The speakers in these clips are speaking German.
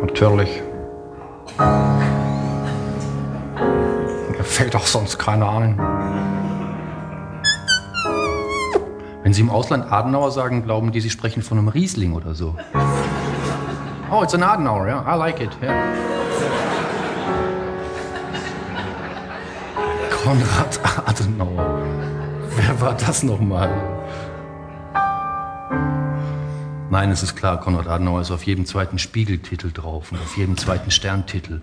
Natürlich. Mir fällt auch sonst keiner ein. Wenn Sie im Ausland Adenauer sagen, glauben die, Sie sprechen von einem Riesling oder so. Oh, it's an Adenauer, yeah. I like it, yeah. Konrad Adenauer. Wer war das nochmal? Nein, es ist klar, Konrad Adenauer ist auf jedem zweiten Spiegeltitel drauf und auf jedem zweiten Sterntitel.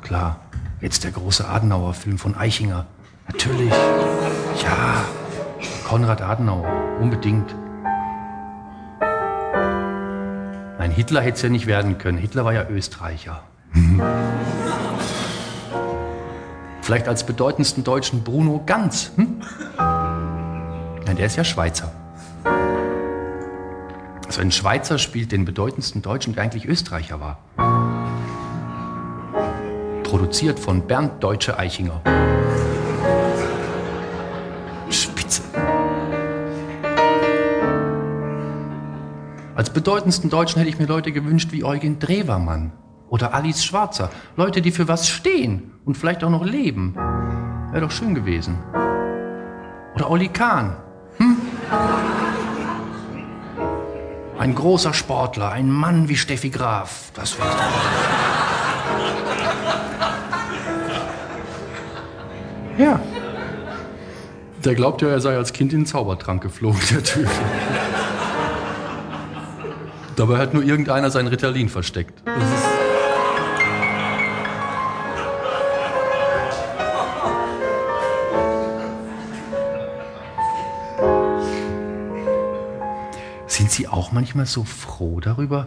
Klar, jetzt der große Adenauer-Film von Eichinger. Natürlich. Ja, Konrad Adenauer, unbedingt. Nein, Hitler hätte es ja nicht werden können. Hitler war ja Österreicher. Vielleicht als bedeutendsten Deutschen Bruno Ganz. Hm? Nein, der ist ja Schweizer. Also ein Schweizer spielt den bedeutendsten Deutschen, der eigentlich Österreicher war. Produziert von Bernd Deutsche Eichinger. Spitze. Als bedeutendsten Deutschen hätte ich mir Leute gewünscht wie Eugen Drewermann oder Alice Schwarzer. Leute, die für was stehen und vielleicht auch noch leben. Wäre doch schön gewesen. Oder Olli Kahn. Hm? Ein großer Sportler, ein Mann wie Steffi Graf. Das wäre Ja. Der glaubt ja, er sei als Kind in den Zaubertrank geflogen, der Typ. Dabei hat nur irgendeiner sein Ritalin versteckt. Das ist Sind Sie auch manchmal so froh darüber,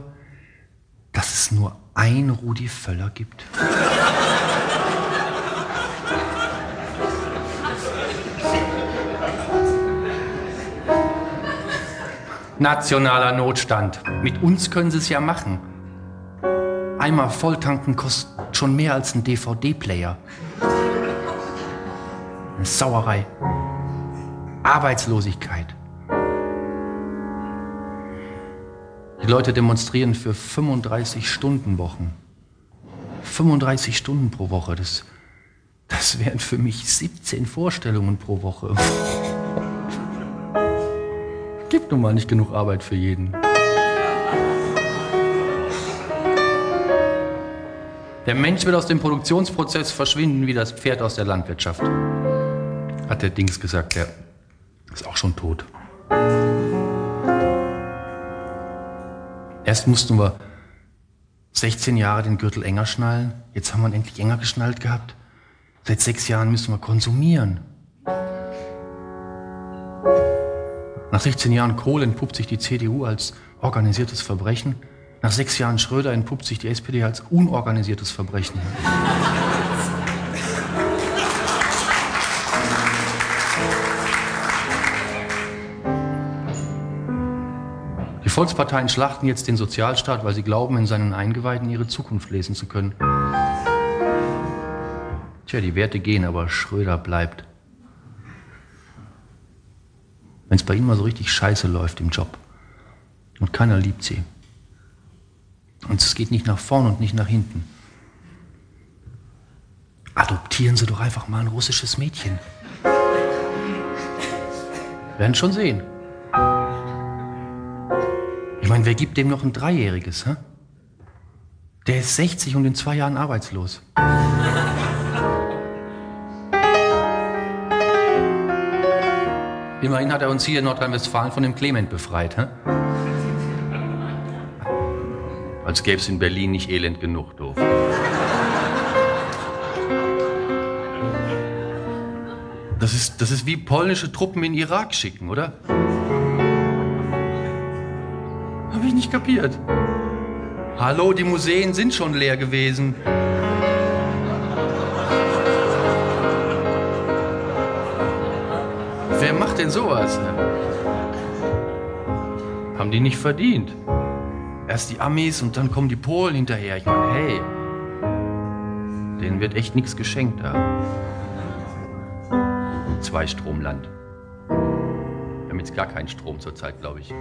dass es nur ein Rudi Völler gibt? Nationaler Notstand. Mit uns können Sie es ja machen. Einmal volltanken kostet schon mehr als ein DVD-Player. Eine Sauerei. Arbeitslosigkeit. Die Leute demonstrieren für 35 Stunden Wochen. 35 Stunden pro Woche, das, das wären für mich 17 Vorstellungen pro Woche. Gibt nun mal nicht genug Arbeit für jeden. Der Mensch wird aus dem Produktionsprozess verschwinden wie das Pferd aus der Landwirtschaft. Hat der Dings gesagt, der ist auch schon tot. Erst mussten wir 16 Jahre den Gürtel enger schnallen. Jetzt haben wir ihn endlich enger geschnallt gehabt. Seit sechs Jahren müssen wir konsumieren. Nach 16 Jahren Kohl entpuppt sich die CDU als organisiertes Verbrechen. Nach sechs Jahren Schröder entpuppt sich die SPD als unorganisiertes Verbrechen. Volksparteien schlachten jetzt den Sozialstaat, weil sie glauben, in seinen Eingeweiden ihre Zukunft lesen zu können. Tja, die Werte gehen, aber Schröder bleibt. Wenn es bei Ihnen mal so richtig scheiße läuft im Job und keiner liebt Sie. Und es geht nicht nach vorn und nicht nach hinten. Adoptieren Sie doch einfach mal ein russisches Mädchen. Werden schon sehen. Wer gibt dem noch ein Dreijähriges? Hä? Der ist 60 und in zwei Jahren arbeitslos. Immerhin hat er uns hier in Nordrhein-Westfalen von dem Clement befreit. Hä? Als gäbe es in Berlin nicht elend genug, doof. Das ist, das ist wie polnische Truppen in Irak schicken, oder? Nicht kapiert. Hallo, die Museen sind schon leer gewesen. Wer macht denn sowas? Haben die nicht verdient. Erst die Amis und dann kommen die Polen hinterher. Ich meine, hey, denen wird echt nichts geschenkt da. Zwei Stromland. Wir haben jetzt gar keinen Strom zurzeit, glaube ich.